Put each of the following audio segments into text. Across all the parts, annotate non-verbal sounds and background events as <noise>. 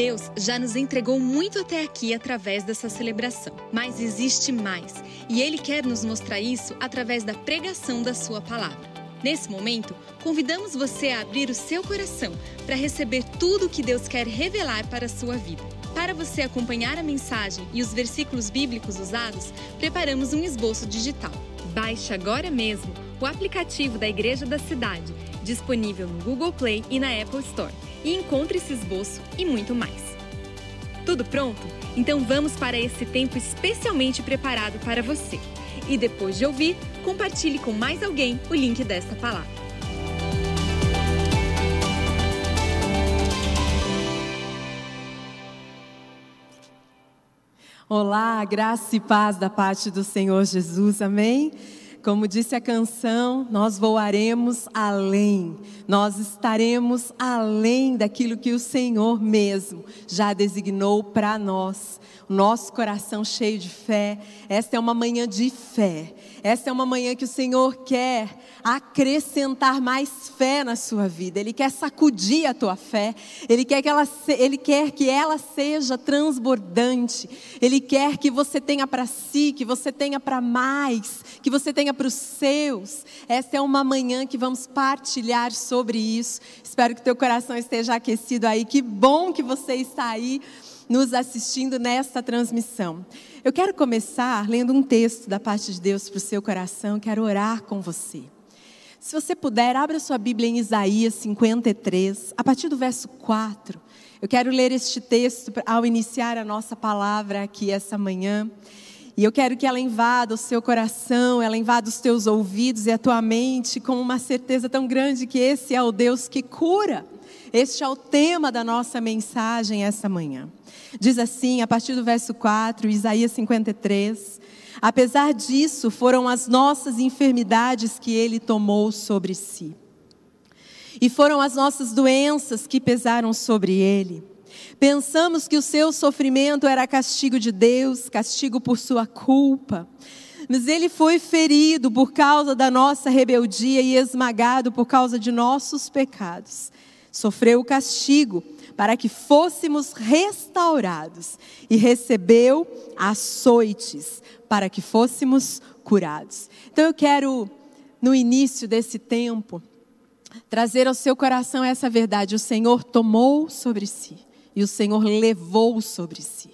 Deus já nos entregou muito até aqui através dessa celebração, mas existe mais, e Ele quer nos mostrar isso através da pregação da Sua palavra. Nesse momento, convidamos você a abrir o seu coração para receber tudo o que Deus quer revelar para a sua vida. Para você acompanhar a mensagem e os versículos bíblicos usados, preparamos um esboço digital. Baixe agora mesmo o aplicativo da Igreja da Cidade, disponível no Google Play e na Apple Store, e encontre esse esboço e muito mais. Tudo pronto? Então vamos para esse tempo especialmente preparado para você. E depois de ouvir, compartilhe com mais alguém o link desta palavra. Olá, graça e paz da parte do Senhor Jesus, amém? Como disse a canção, nós voaremos além, nós estaremos além daquilo que o Senhor mesmo já designou para nós nosso coração cheio de fé. Esta é uma manhã de fé. Esta é uma manhã que o Senhor quer acrescentar mais fé na sua vida. Ele quer sacudir a tua fé. Ele quer que ela, ele quer que ela seja transbordante. Ele quer que você tenha para si, que você tenha para mais, que você tenha para os seus. Esta é uma manhã que vamos partilhar sobre isso. Espero que teu coração esteja aquecido aí. Que bom que você está aí nos assistindo nesta transmissão. Eu quero começar lendo um texto da parte de Deus para o seu coração, quero orar com você. Se você puder, abra sua Bíblia em Isaías 53, a partir do verso 4. Eu quero ler este texto ao iniciar a nossa palavra aqui essa manhã. E eu quero que ela invada o seu coração, ela invada os teus ouvidos e a tua mente com uma certeza tão grande que esse é o Deus que cura. Este é o tema da nossa mensagem essa manhã. Diz assim, a partir do verso 4, Isaías 53. Apesar disso, foram as nossas enfermidades que ele tomou sobre si. E foram as nossas doenças que pesaram sobre ele. Pensamos que o seu sofrimento era castigo de Deus, castigo por sua culpa. Mas ele foi ferido por causa da nossa rebeldia e esmagado por causa de nossos pecados. Sofreu o castigo para que fôssemos restaurados, e recebeu açoites para que fôssemos curados. Então eu quero, no início desse tempo, trazer ao seu coração essa verdade: o Senhor tomou sobre si e o Senhor levou sobre si.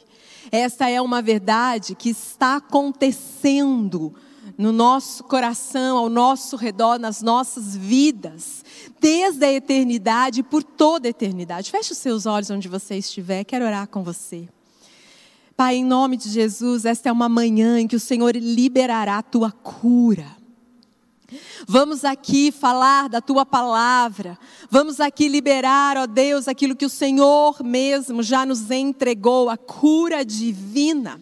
Esta é uma verdade que está acontecendo no nosso coração, ao nosso redor, nas nossas vidas, desde a eternidade e por toda a eternidade. Feche os seus olhos onde você estiver, quero orar com você. Pai, em nome de Jesus, esta é uma manhã em que o Senhor liberará a tua cura. Vamos aqui falar da tua palavra. Vamos aqui liberar, ó Deus, aquilo que o Senhor mesmo já nos entregou, a cura divina.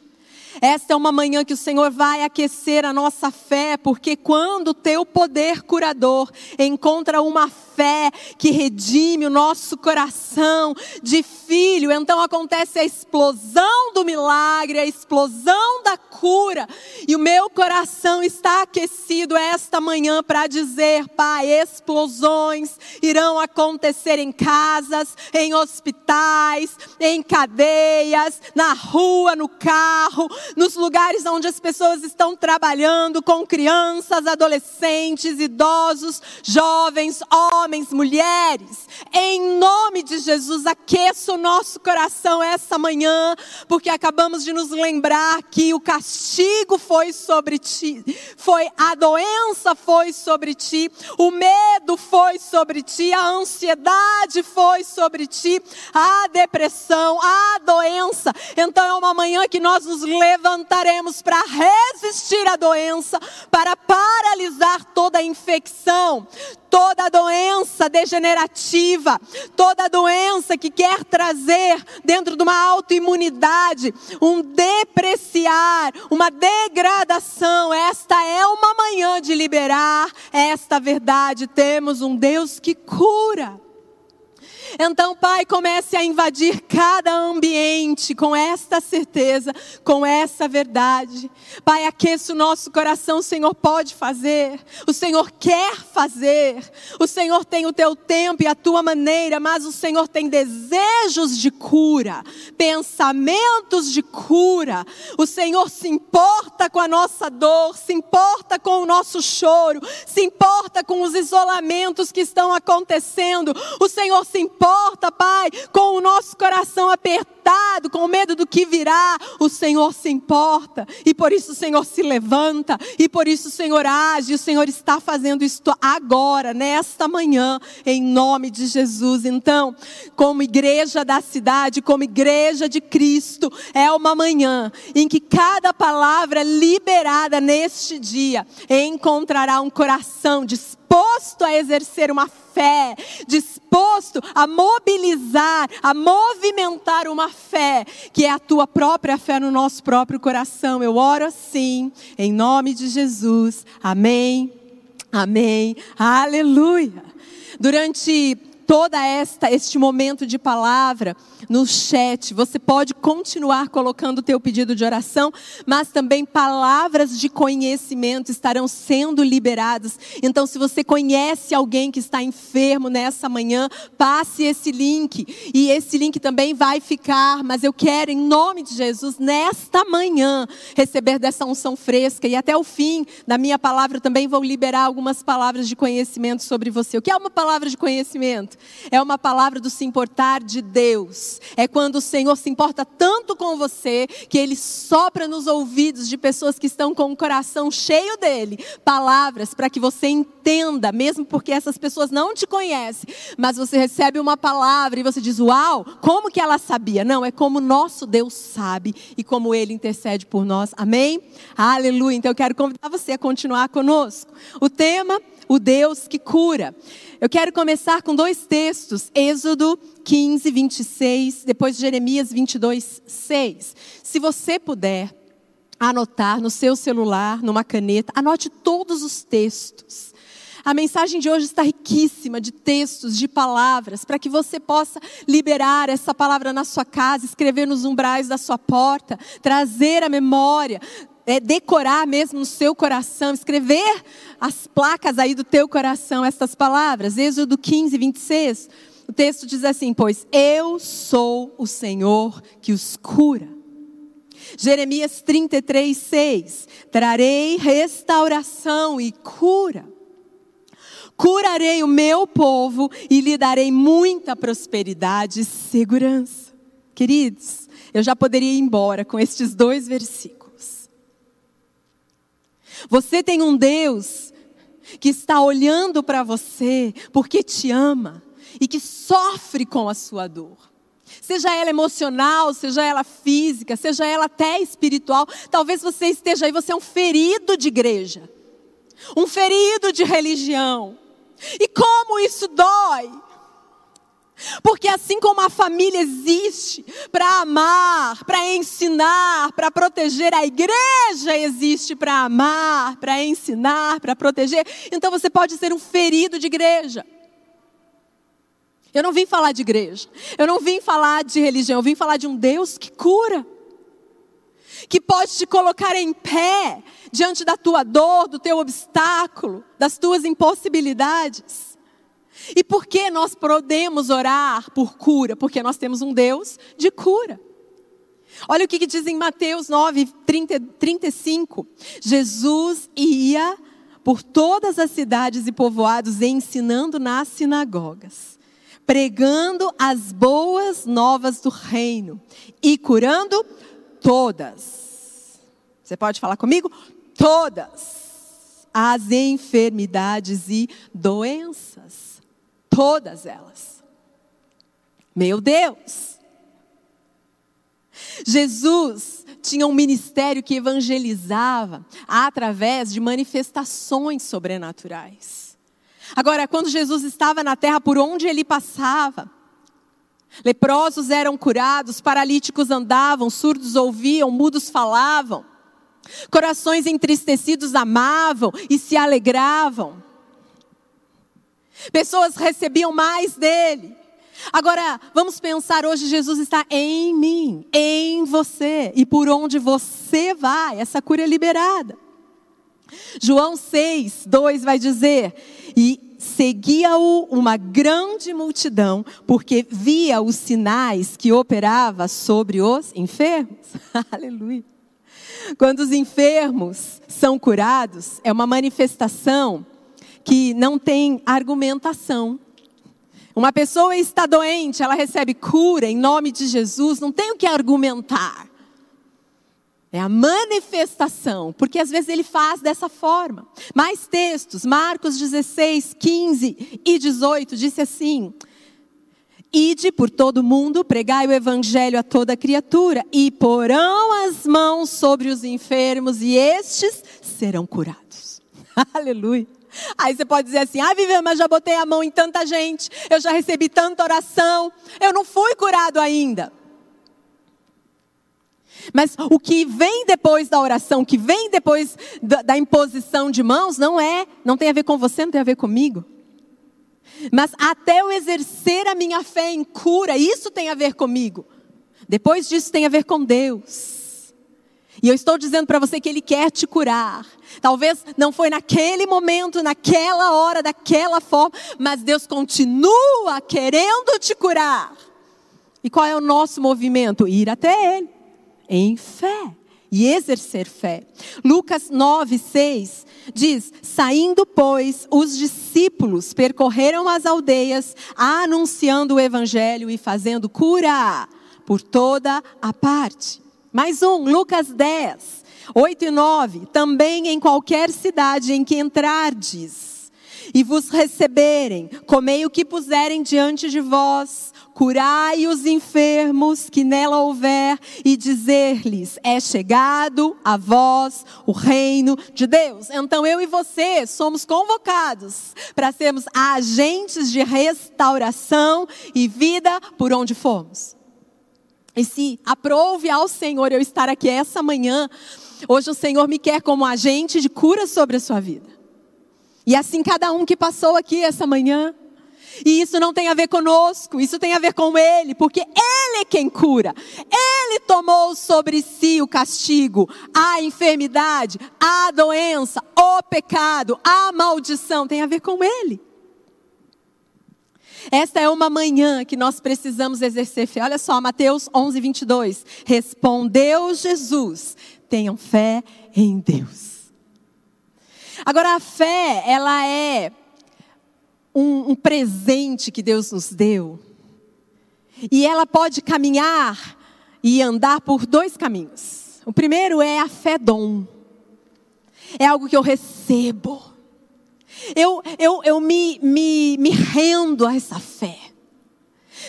Esta é uma manhã que o Senhor vai aquecer a nossa fé, porque quando o teu poder curador encontra uma fé que redime o nosso coração de filho, então acontece a explosão do milagre, a explosão da cura. E o meu coração está aquecido esta manhã para dizer, Pai, explosões irão acontecer em casas, em hospitais, em cadeias, na rua, no carro, nos lugares onde as pessoas estão trabalhando com crianças, adolescentes, idosos, jovens, homens, mulheres. Em nome de Jesus, aqueça o nosso coração essa manhã, porque acabamos de nos lembrar que o castigo foi sobre ti, foi a doença foi sobre ti, o medo foi sobre ti, a ansiedade foi sobre ti, a depressão, a doença. Então é uma manhã que nós nos levantaremos para resistir à doença, para paralisar toda infecção, toda doença degenerativa, toda doença que quer trazer dentro de uma autoimunidade, um depreciar, uma degradação. Esta é uma manhã de liberar esta verdade. Temos um Deus que cura. Então, Pai, comece a invadir cada ambiente com esta certeza, com essa verdade. Pai, aqueça o nosso coração, o Senhor pode fazer, o Senhor quer fazer, o Senhor tem o teu tempo e a tua maneira, mas o Senhor tem desejos de cura, pensamentos de cura. O Senhor se importa com a nossa dor, se importa com o nosso choro, se importa com os isolamentos que estão acontecendo. O Senhor se importa, Pai, com o nosso coração apertado, com medo do que virá. O Senhor se importa e por isso o Senhor se levanta e por isso o Senhor age. O Senhor está fazendo isso agora, nesta manhã, em nome de Jesus. Então, como igreja da cidade, como igreja de Cristo, é uma manhã em que cada palavra liberada neste dia encontrará um coração disposto a exercer uma fé, disposto a mobilizar, a movimentar uma fé, que é a tua própria fé no nosso próprio coração. Eu oro assim, em nome de Jesus. Amém. Amém. Aleluia. Durante toda esta este momento de palavra no chat. Você pode continuar colocando o teu pedido de oração, mas também palavras de conhecimento estarão sendo liberadas. Então, se você conhece alguém que está enfermo nessa manhã, passe esse link. E esse link também vai ficar, mas eu quero em nome de Jesus nesta manhã receber dessa unção fresca e até o fim da minha palavra também vou liberar algumas palavras de conhecimento sobre você. O que é uma palavra de conhecimento? É uma palavra do se importar de Deus é quando o Senhor se importa tanto com você que ele sopra nos ouvidos de pessoas que estão com o coração cheio dele, palavras para que você entenda, mesmo porque essas pessoas não te conhecem, mas você recebe uma palavra e você diz: "Uau, como que ela sabia?". Não, é como nosso Deus sabe e como ele intercede por nós. Amém? Aleluia. Então eu quero convidar você a continuar conosco. O tema o Deus que cura. Eu quero começar com dois textos, Êxodo 15, 26, depois Jeremias 22, 6. Se você puder anotar no seu celular, numa caneta, anote todos os textos. A mensagem de hoje está riquíssima de textos, de palavras, para que você possa liberar essa palavra na sua casa, escrever nos umbrais da sua porta, trazer a memória, é, decorar mesmo no seu coração, escrever as placas aí do teu coração essas palavras. Êxodo 15, 26. O texto diz assim: Pois eu sou o Senhor que os cura. Jeremias 33, 6. Trarei restauração e cura. Curarei o meu povo e lhe darei muita prosperidade e segurança. Queridos, eu já poderia ir embora com estes dois versículos. Você tem um Deus que está olhando para você porque te ama e que sofre com a sua dor. Seja ela emocional, seja ela física, seja ela até espiritual. Talvez você esteja aí, você é um ferido de igreja, um ferido de religião. E como isso dói? Porque assim como a família existe para amar, para ensinar, para proteger, a igreja existe para amar, para ensinar, para proteger. Então você pode ser um ferido de igreja. Eu não vim falar de igreja, eu não vim falar de religião, eu vim falar de um Deus que cura, que pode te colocar em pé diante da tua dor, do teu obstáculo, das tuas impossibilidades. E por que nós podemos orar por cura? Porque nós temos um Deus de cura. Olha o que, diz em Mateus 9, 30, 35. Jesus ia por todas as cidades e povoados ensinando nas sinagogas, pregando as boas novas do reino e curando todas. Você pode falar comigo? Todas as enfermidades e doenças Todas elas. Meu Deus! Jesus tinha um ministério que evangelizava através de manifestações sobrenaturais. Agora, quando Jesus estava na terra, por onde ele passava, leprosos eram curados, paralíticos andavam, surdos ouviam, mudos falavam, corações entristecidos amavam e se alegravam. Pessoas recebiam mais dele. Agora, vamos pensar hoje Jesus está em mim, em você, e por onde você vai, essa cura é liberada. João 6, 2 vai dizer: E seguia-o uma grande multidão, porque via os sinais que operava sobre os enfermos. <laughs> Aleluia. Quando os enfermos são curados, é uma manifestação que não tem argumentação. Uma pessoa está doente, ela recebe cura em nome de Jesus, não tem o que argumentar. É a manifestação, porque às vezes ele faz dessa forma. Mais textos, Marcos 16, 15 e 18, disse assim: Ide por todo mundo, pregai o evangelho a toda criatura, e porão as mãos sobre os enfermos, e estes serão curados. <laughs> Aleluia. Aí você pode dizer assim: ah, Viviane, mas já botei a mão em tanta gente, eu já recebi tanta oração, eu não fui curado ainda. Mas o que vem depois da oração, o que vem depois da, da, imposição de mãos, não é, não tem a ver com você, não tem a ver comigo. Mas até eu exercer a minha fé em cura, isso tem a ver comigo. Depois disso tem a ver com Deus. E eu estou dizendo para você que Ele quer te curar. Talvez não foi naquele momento, naquela hora, daquela forma, mas Deus continua querendo te curar. E qual é o nosso movimento? Ir até Ele, em fé e exercer fé. Lucas 9, 6 diz: Saindo, pois, os discípulos percorreram as aldeias, anunciando o evangelho e fazendo cura por toda a parte. Mais um, Lucas 10, 8 e 9. Também em qualquer cidade em que entrardes e vos receberem, comei o que puserem diante de vós, curai os enfermos que nela houver, e dizer-lhes: é chegado a vós o reino de Deus. Então eu e você somos convocados para sermos agentes de restauração e vida por onde formos. E se aprove ao Senhor eu estar aqui essa manhã, hoje o Senhor me quer como agente de cura sobre a sua vida. E assim cada um que passou aqui essa manhã. E isso não tem a ver conosco, isso tem a ver com Ele, porque Ele é quem cura. Ele tomou sobre si o castigo, a enfermidade, a doença, o pecado, a maldição, tem a ver com Ele. Esta é uma manhã que nós precisamos exercer fé. Olha só, Mateus 11, 22. Respondeu Jesus: tenham fé em Deus. Agora, a fé, ela é um, um presente que Deus nos deu. E ela pode caminhar e andar por dois caminhos. O primeiro é a fé dom. É algo que eu recebo. Eu, eu, eu me, me, me rendo a essa fé.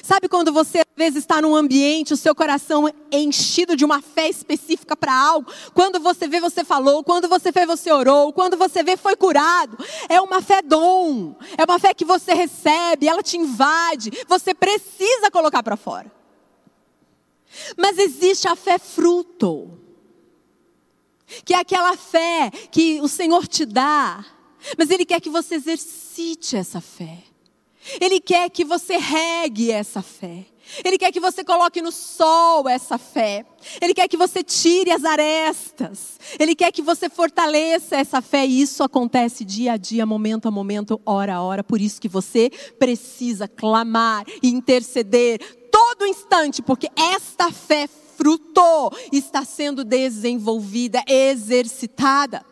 Sabe quando você às vezes está num ambiente, o seu coração é enchido de uma fé específica para algo? Quando você vê, você falou. Quando você vê, você orou. Quando você vê, foi curado. É uma fé dom. É uma fé que você recebe, ela te invade. Você precisa colocar para fora. Mas existe a fé fruto. Que é aquela fé que o Senhor te dá mas Ele quer que você exercite essa fé. Ele quer que você regue essa fé. Ele quer que você coloque no sol essa fé. Ele quer que você tire as arestas. Ele quer que você fortaleça essa fé. E isso acontece dia a dia, momento a momento, hora a hora. Por isso que você precisa clamar e interceder todo instante, porque esta fé frutou, está sendo desenvolvida, exercitada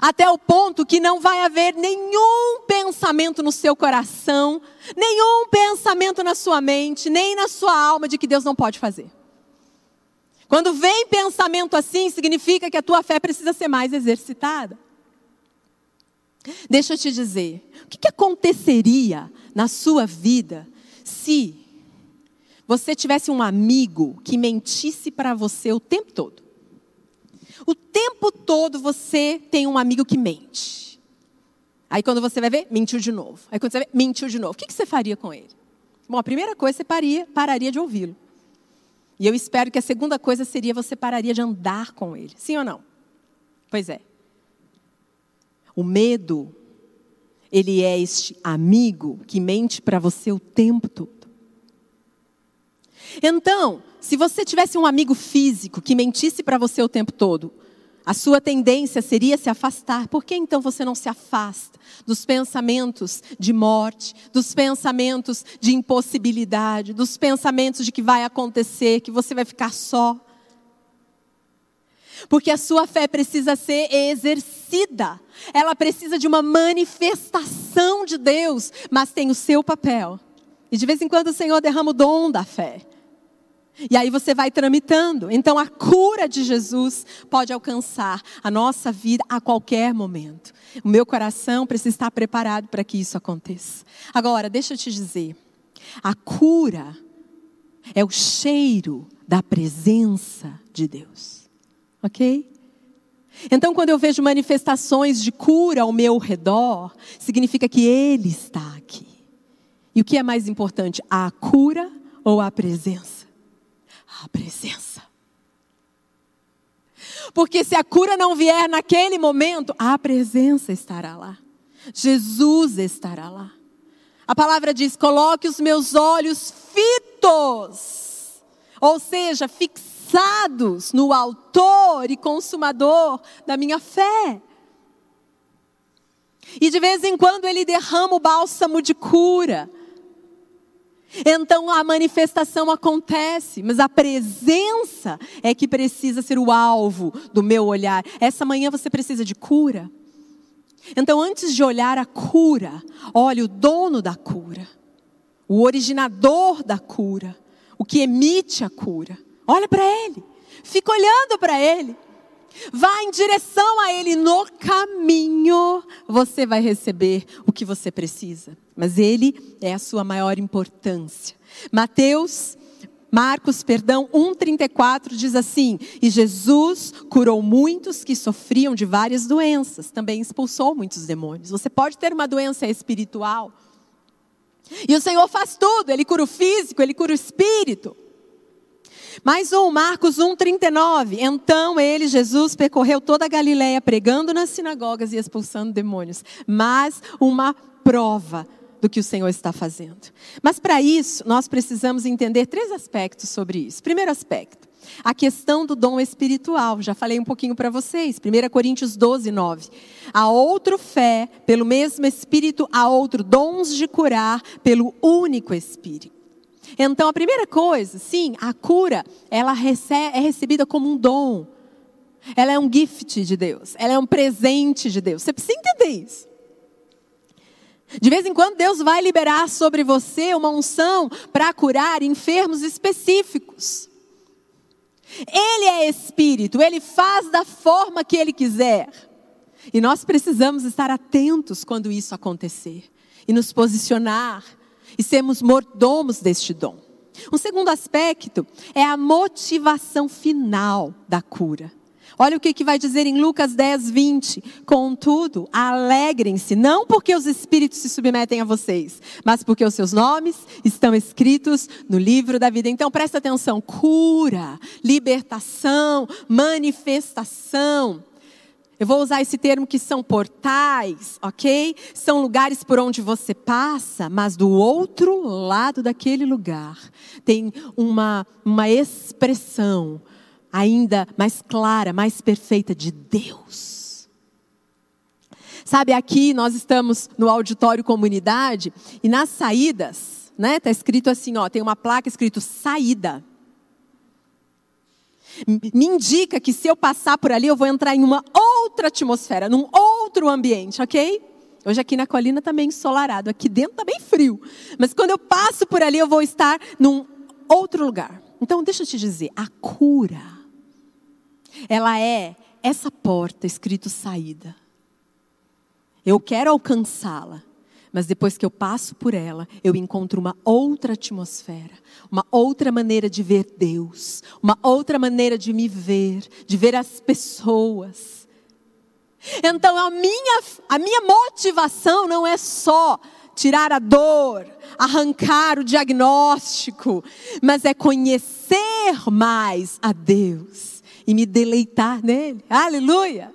até o ponto que não vai haver nenhum pensamento no seu coração, nenhum pensamento na sua mente, nem na sua alma de que Deus não pode fazer. Quando vem pensamento assim, significa que a tua fé precisa ser mais exercitada. Deixa eu te dizer, o que, que aconteceria na sua vida se você tivesse um amigo que mentisse para você o tempo todo? O tempo todo você tem um amigo que mente. Aí quando você vai ver, mentiu de novo. Aí quando você vai ver, mentiu de novo. O que você faria com ele? Bom, a primeira coisa, você paria, pararia de ouvi-lo. E eu espero que a segunda coisa seria você pararia de andar com ele. Sim ou não? Pois é. O medo Ele é este amigo que mente para você o tempo todo. Então, se você tivesse um amigo físico que mentisse para você o tempo todo, a sua tendência seria se afastar. Por que então você não se afasta dos pensamentos de morte, dos pensamentos de impossibilidade, dos pensamentos de que vai acontecer, que você vai ficar só? Porque a sua fé precisa ser exercida, ela precisa de uma manifestação de Deus, mas tem o seu papel. E de vez em quando o Senhor derrama o dom da fé. E aí você vai tramitando. Então a cura de Jesus pode alcançar a nossa vida a qualquer momento. O meu coração precisa estar preparado para que isso aconteça. Agora, deixa eu te dizer. A cura é o cheiro da presença de Deus. OK? Então, quando eu vejo manifestações de cura ao meu redor, significa que Ele está aqui. E o que é mais importante, a cura ou a presença? A presença. Porque se a cura não vier naquele momento, a presença estará lá. Jesus estará lá. A palavra diz: coloque os meus olhos fitos, ou seja, fixados no Autor e Consumador da minha fé. E de vez em quando ele derrama o bálsamo de cura então a manifestação acontece, mas a presença é que precisa ser o alvo do meu olhar. Essa manhã você precisa de cura. Então, antes de olhar a cura, olhe o dono da cura, o originador da cura, o que emite a cura. Olha para ele, fica olhando para ele. Vá em direção a Ele no caminho, você vai receber o que você precisa. Mas Ele é a sua maior importância. Mateus, Marcos, perdão, 1,34 diz assim: E Jesus curou muitos que sofriam de várias doenças, também expulsou muitos demônios. Você pode ter uma doença espiritual. E o Senhor faz tudo, Ele cura o físico, Ele cura o espírito. Mais um, Marcos 1,39. Então ele, Jesus, percorreu toda a Galiléia, pregando nas sinagogas e expulsando demônios. Mas uma prova do que o Senhor está fazendo. Mas para isso, nós precisamos entender três aspectos sobre isso. Primeiro aspecto, a questão do dom espiritual. Já falei um pouquinho para vocês. 1 Coríntios 12, 9. Há outro fé, pelo mesmo Espírito, há outro dons de curar, pelo único Espírito. Então, a primeira coisa, sim, a cura, ela é recebida como um dom. Ela é um gift de Deus. Ela é um presente de Deus. Você precisa entender isso. De vez em quando, Deus vai liberar sobre você uma unção para curar enfermos específicos. Ele é espírito, ele faz da forma que ele quiser. E nós precisamos estar atentos quando isso acontecer e nos posicionar e sermos mordomos deste dom. Um segundo aspecto é a motivação final da cura. Olha o que, que vai dizer em Lucas 10, 20. Contudo, alegrem-se, não porque os espíritos se submetem a vocês, mas porque os seus nomes estão escritos no livro da vida. Então presta atenção: cura, libertação, manifestação. Eu vou usar esse termo que são portais, ok? São lugares por onde você passa, mas do outro lado daquele lugar tem uma, uma expressão ainda mais clara, mais perfeita de Deus. Sabe, aqui nós estamos no auditório comunidade e nas saídas, né? Tá escrito assim, ó, tem uma placa escrito saída me indica que se eu passar por ali, eu vou entrar em uma outra atmosfera, num outro ambiente, ok? Hoje aqui na colina está meio ensolarado, aqui dentro está bem frio. Mas quando eu passo por ali, eu vou estar num outro lugar. Então, deixa eu te dizer, a cura, ela é essa porta escrito saída. Eu quero alcançá-la. Mas depois que eu passo por ela, eu encontro uma outra atmosfera, uma outra maneira de ver Deus, uma outra maneira de me ver, de ver as pessoas. Então a minha, a minha motivação não é só tirar a dor, arrancar o diagnóstico, mas é conhecer mais a Deus e me deleitar nele. Aleluia!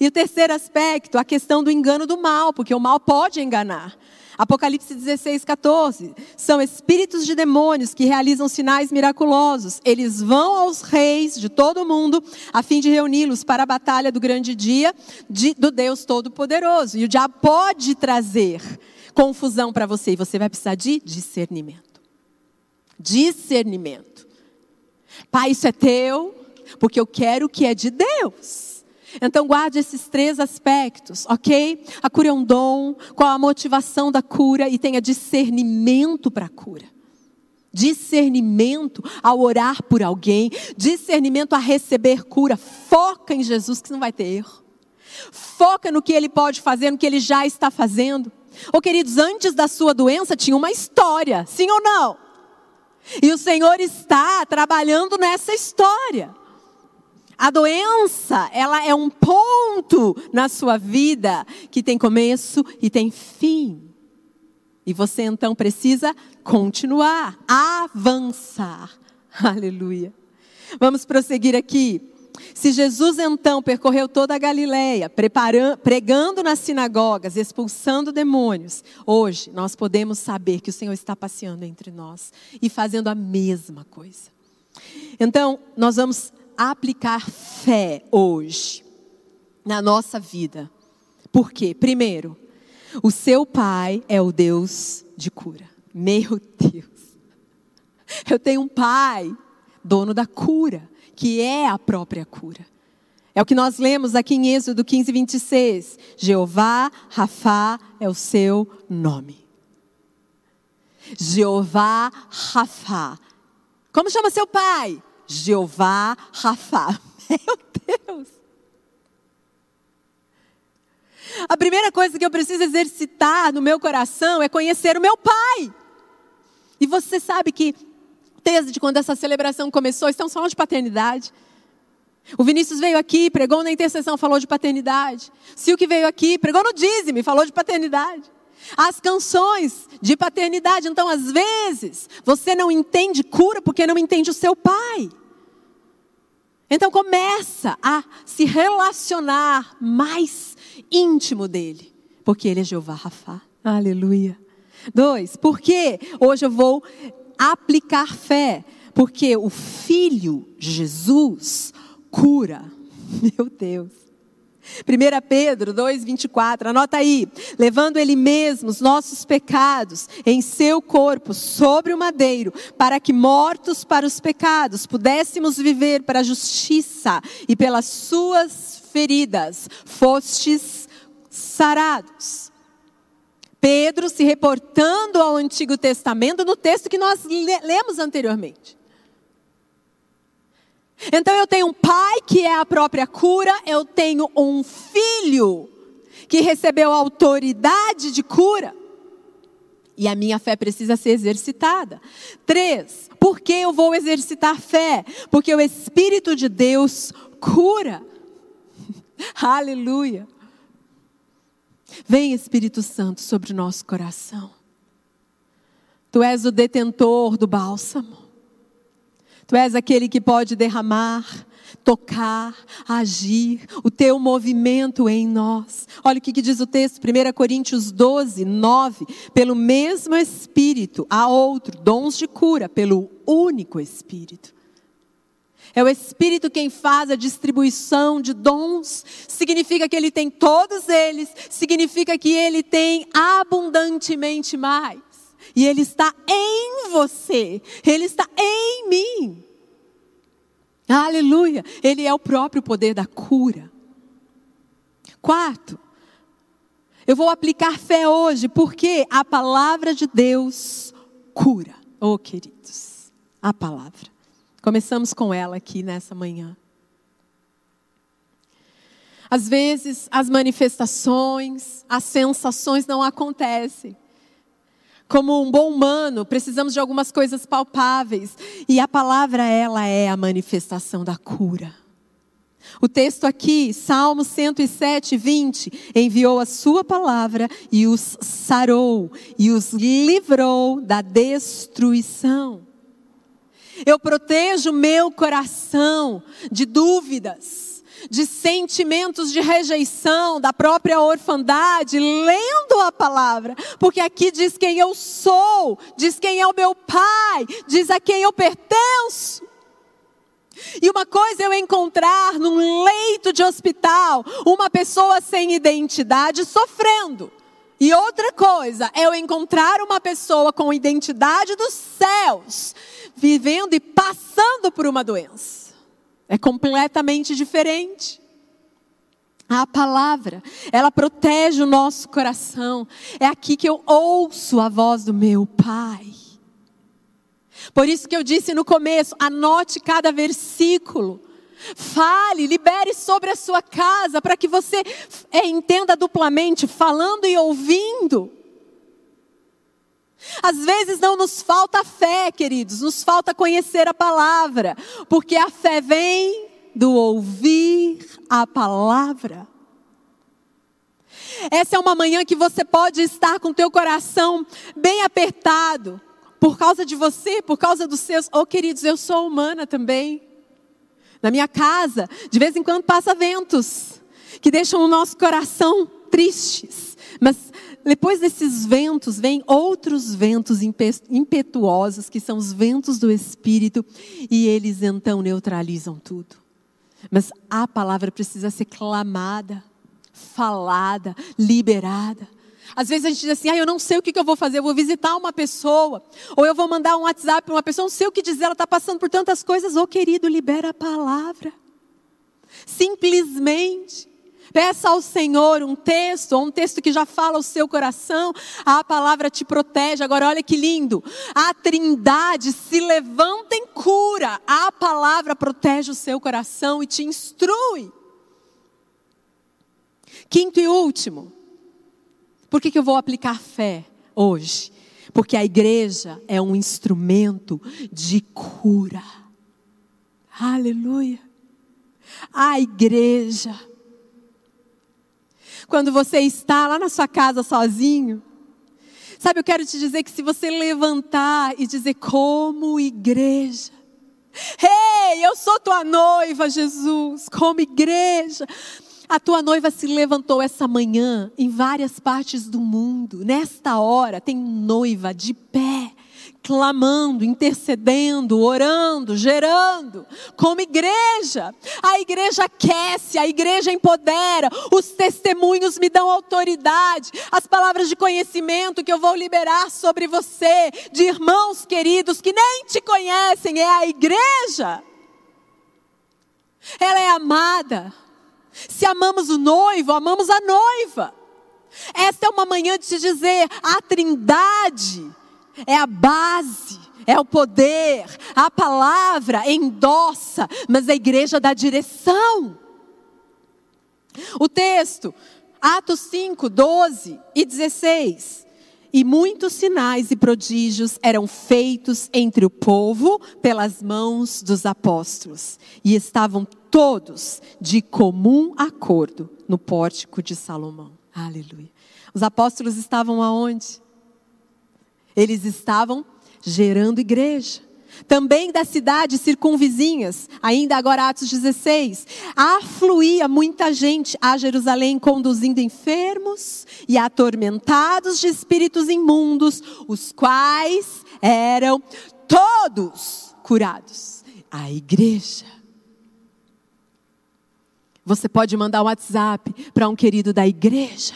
E o terceiro aspecto, a questão do engano do mal, porque o mal pode enganar. Apocalipse 16, 14. São espíritos de demônios que realizam sinais miraculosos. Eles vão aos reis de todo o mundo a fim de reuni-los para a batalha do grande dia de, do Deus Todo-Poderoso. E o diabo pode trazer confusão para você e você vai precisar de discernimento. Discernimento. Pai, isso é teu, porque eu quero o que é de Deus. Então guarde esses três aspectos, ok? A cura é um dom, qual a motivação da cura e tenha discernimento para a cura. Discernimento ao orar por alguém, discernimento a receber cura. Foca em Jesus que não vai ter erro. Foca no que ele pode fazer, no que ele já está fazendo. Ô oh, queridos, antes da sua doença tinha uma história, sim ou não? E o Senhor está trabalhando nessa história. A doença, ela é um ponto na sua vida que tem começo e tem fim. E você então precisa continuar, avançar. <laughs> Aleluia. Vamos prosseguir aqui. Se Jesus então percorreu toda a Galileia, pregando nas sinagogas, expulsando demônios, hoje nós podemos saber que o Senhor está passeando entre nós e fazendo a mesma coisa. Então, nós vamos aplicar fé hoje na nossa vida. Por quê? Primeiro, o seu pai é o Deus de cura. Meu Deus. Eu tenho um pai, dono da cura, que é a própria cura. É o que nós lemos aqui em Êxodo 15, 26. Jeová Rafá é o seu nome. Jeová Rafá. Como chama seu pai? Jeová Rafá. <laughs> Meu Deus! A primeira coisa que eu preciso exercitar no meu coração é conhecer o meu pai. E você sabe que, desde quando essa celebração começou, estamos falando de paternidade. O Vinícius veio aqui, pregou na intercessão, falou de paternidade. Silke veio aqui, pregou no dízimo, falou de paternidade. As canções de paternidade. Então, às vezes, você não entende cura porque não entende o seu pai. Então, começa a se relacionar mais íntimo dele, porque ele é Jeová Rafa. Aleluia. Dois, porque hoje eu vou aplicar fé, porque o Filho Jesus cura. <laughs> Meu Deus. 1 Pedro 2,24, anota aí. Levando Ele mesmo os nossos pecados em seu corpo sobre o madeiro, para que mortos para os pecados pudéssemos viver para a justiça, e pelas suas feridas fostes sarados. Pedro se reportando ao Antigo Testamento no texto que nós lemos anteriormente. Então eu tenho um pai que é a própria cura, eu tenho um filho que recebeu autoridade de cura. E a minha fé precisa ser exercitada. Três, por que eu vou exercitar fé? Porque o Espírito de Deus cura. <laughs> Aleluia. Vem Espírito Santo sobre o nosso coração. Tu és o detentor do bálsamo. Tu és aquele que pode derramar, tocar, agir, o teu movimento em nós. Olha o que, diz o texto, 1 Coríntios 12, 9. Pelo mesmo Espírito, há outro, dons de cura, pelo único Espírito. É o Espírito quem faz a distribuição de dons. Significa que Ele tem todos eles. Significa que Ele tem abundantemente mais. E Ele está em você, Ele está em mim. Aleluia! Ele é o próprio poder da cura. Quarto, eu vou aplicar fé hoje, porque a palavra de Deus cura. Oh, queridos, a palavra. Começamos com ela aqui nessa manhã. Às vezes, as manifestações, as sensações não acontecem como um bom humano, precisamos de algumas coisas palpáveis. E a palavra, ela é a manifestação da cura. O texto aqui, Salmo 107, 20, enviou a sua palavra e os sarou e os livrou da destruição. Eu protejo meu coração de dúvidas, de sentimentos de rejeição, da própria orfandade, lendo a palavra, porque aqui diz quem eu sou, diz quem é o meu pai, diz a quem eu pertenço. E uma coisa é eu encontrar num leito de hospital uma pessoa sem identidade sofrendo. E outra coisa é eu encontrar uma pessoa com identidade dos céus, vivendo e passando por uma doença. É completamente diferente. A palavra, ela protege o nosso coração. É aqui que eu ouço a voz do meu Pai. Por isso que eu disse no começo, anote cada versículo. Fale, libere sobre a sua casa, para que você é, entenda duplamente, falando e ouvindo. Às vezes não nos falta fé, queridos, nos falta conhecer a palavra, porque a fé vem do ouvir a palavra. Essa é uma manhã que você pode estar com teu coração bem apertado, por causa de você, por causa dos seus. Oh, queridos, eu sou humana também. Na minha casa, de vez em quando passa ventos que deixam o nosso coração tristes. Mas depois desses ventos, vêm outros ventos impetuosos, que são os ventos do Espírito, e eles então neutralizam tudo. Mas a palavra precisa ser clamada, falada, liberada. Às vezes a gente diz assim, ah, eu não sei o que eu vou fazer, eu vou visitar uma pessoa, ou eu vou mandar um WhatsApp para uma pessoa, não sei o que dizer, ela está passando por tantas coisas. Ô oh, querido, libera a palavra. Simplesmente. Peça ao Senhor um texto, um texto que já fala o seu coração, a palavra te protege. Agora, olha que lindo. A trindade se levanta em cura. A palavra protege o seu coração e te instrui. Quinto e último. Por que, que eu vou aplicar fé hoje? Porque a igreja é um instrumento de cura. Aleluia. A igreja. Quando você está lá na sua casa sozinho, sabe, eu quero te dizer que se você levantar e dizer como igreja, Ei, hey, eu sou tua noiva, Jesus, como igreja. A tua noiva se levantou essa manhã em várias partes do mundo. Nesta hora, tem noiva de pé, clamando, intercedendo, orando, gerando, como igreja. A igreja aquece, a igreja empodera, os testemunhos me dão autoridade, as palavras de conhecimento que eu vou liberar sobre você, de irmãos queridos que nem te conhecem, é a igreja. Ela é amada. Se amamos o noivo, amamos a noiva. Esta é uma manhã de te dizer: a trindade é a base, é o poder, a palavra endossa, mas a igreja dá direção. O texto, Atos 5, 12 e 16. E muitos sinais e prodígios eram feitos entre o povo pelas mãos dos apóstolos, e estavam todos de comum acordo no pórtico de Salomão. Aleluia. Os apóstolos estavam aonde? Eles estavam gerando igreja. Também das cidades circunvizinhas, ainda agora Atos 16, afluía muita gente a Jerusalém conduzindo enfermos e atormentados de espíritos imundos, os quais eram todos curados. A igreja você pode mandar um WhatsApp para um querido da igreja,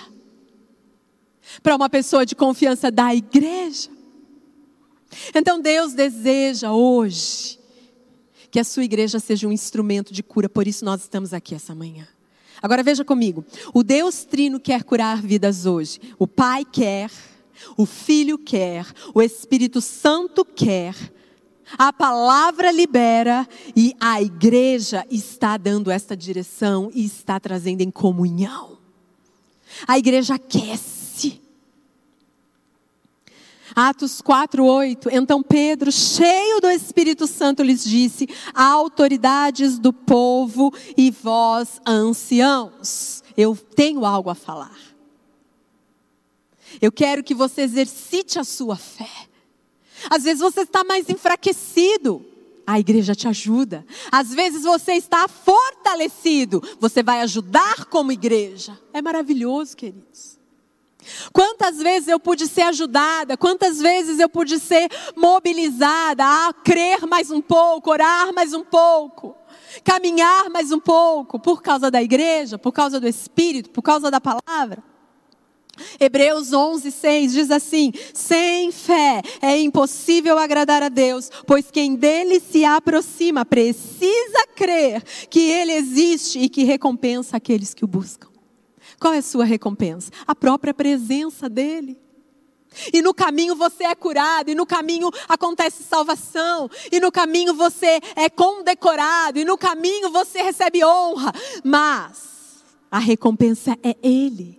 para uma pessoa de confiança da igreja. Então Deus deseja hoje que a sua igreja seja um instrumento de cura, por isso nós estamos aqui essa manhã. Agora veja comigo, o Deus Trino quer curar vidas hoje. O Pai quer, o Filho quer, o Espírito Santo quer, a palavra libera e a igreja está dando esta direção e está trazendo em comunhão. A igreja aquece. Atos 4, 8. Então Pedro, cheio do Espírito Santo, lhes disse: autoridades do povo e vós, anciãos, eu tenho algo a falar. Eu quero que você exercite a sua fé. Às vezes você está mais enfraquecido. a igreja te ajuda. Às vezes você está fortalecido, você vai ajudar como igreja. É maravilhoso, queridos. Quantas vezes eu pude ser ajudada, quantas vezes eu pude ser mobilizada a crer mais um pouco, orar mais um pouco, caminhar mais um pouco, por causa da igreja, por causa do Espírito, por causa da palavra. Hebreus 11, 6 diz assim: sem fé é impossível agradar a Deus, pois quem dele se aproxima precisa crer que ele existe e que recompensa aqueles que o buscam. Qual é a sua recompensa? A própria presença dele. E no caminho você é curado, e no caminho acontece salvação, e no caminho você é condecorado, e no caminho você recebe honra, mas a recompensa é Ele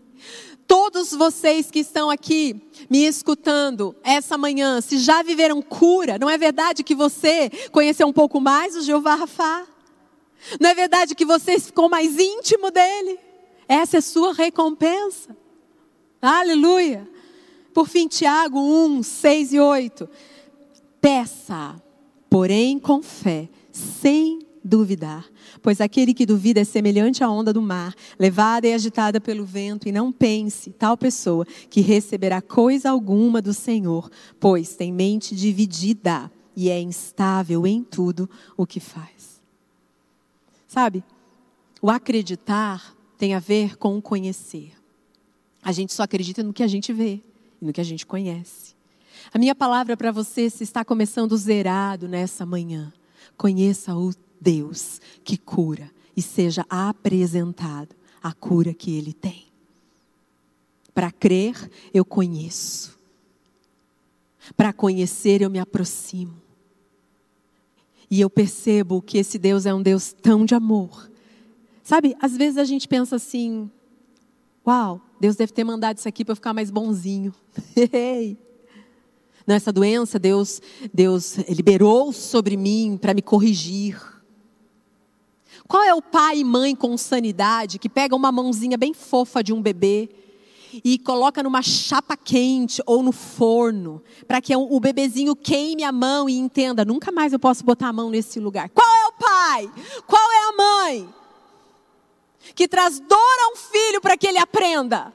todos vocês que estão aqui me escutando essa manhã, se já viveram cura, não é verdade que você conheceu um pouco mais o Jeová Rafá? Não é verdade que você ficou mais íntimo dele? Essa é sua recompensa. Aleluia. Por fim, Tiago 1, 6 e 8. Peça, porém com fé, sem duvidar. Pois aquele que duvida é semelhante à onda do mar, levada e agitada pelo vento, e não pense, tal pessoa, que receberá coisa alguma do Senhor, pois tem mente dividida e é instável em tudo o que faz. Sabe, o acreditar tem a ver com o conhecer. A gente só acredita no que a gente vê e no que a gente conhece. A minha palavra para você se está começando zerado nessa manhã. Conheça o Deus que cura e seja apresentado a cura que Ele tem. Para crer, eu conheço. Para conhecer, eu me aproximo. E eu percebo que esse Deus é um Deus tão de amor. Sabe, às vezes a gente pensa assim: uau, Deus deve ter mandado isso aqui para eu ficar mais bonzinho. <laughs> Nessa doença, Deus, Deus liberou sobre mim para me corrigir. Qual é o pai e mãe com sanidade que pega uma mãozinha bem fofa de um bebê e coloca numa chapa quente ou no forno, para que o bebezinho queime a mão e entenda: nunca mais eu posso botar a mão nesse lugar. Qual é o pai? Qual é a mãe? Que traz dor a um filho para que ele aprenda.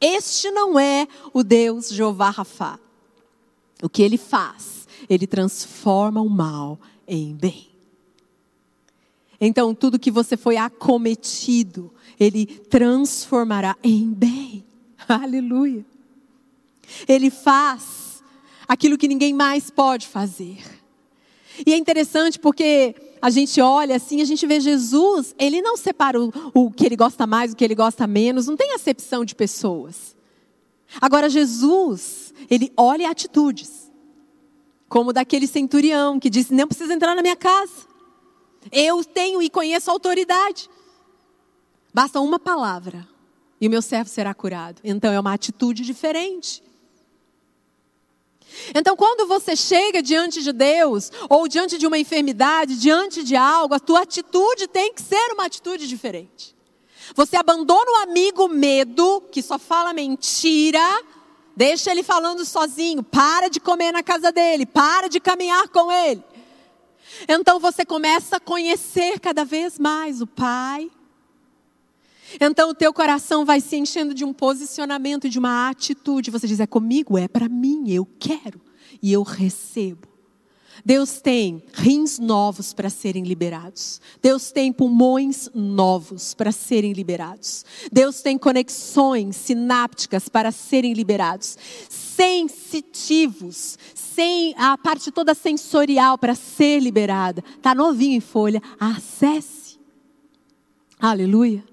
Este não é o Deus Jeová Rafá. O que ele faz? Ele transforma o mal em bem. Então, tudo que você foi acometido, Ele transformará em bem. <laughs> Aleluia. Ele faz aquilo que ninguém mais pode fazer. E é interessante porque a gente olha assim, a gente vê Jesus, ele não separa o, o que ele gosta mais, o que ele gosta menos, não tem acepção de pessoas. Agora, Jesus, ele olha atitudes, como daquele centurião que disse: Não precisa entrar na minha casa. Eu tenho e conheço autoridade. Basta uma palavra e o meu servo será curado. Então é uma atitude diferente. Então, quando você chega diante de Deus, ou diante de uma enfermidade, diante de algo, a tua atitude tem que ser uma atitude diferente. Você abandona o amigo medo, que só fala mentira, deixa ele falando sozinho, para de comer na casa dele, para de caminhar com ele. Então você começa a conhecer cada vez mais o Pai. Então o teu coração vai se enchendo de um posicionamento, de uma atitude. Você diz: é comigo, é para mim, eu quero e eu recebo. Deus tem rins novos para serem liberados. Deus tem pulmões novos para serem liberados. Deus tem conexões sinápticas para serem liberados. Sensitivos, sem a parte toda sensorial para ser liberada. Está novinho em folha. Acesse. Aleluia.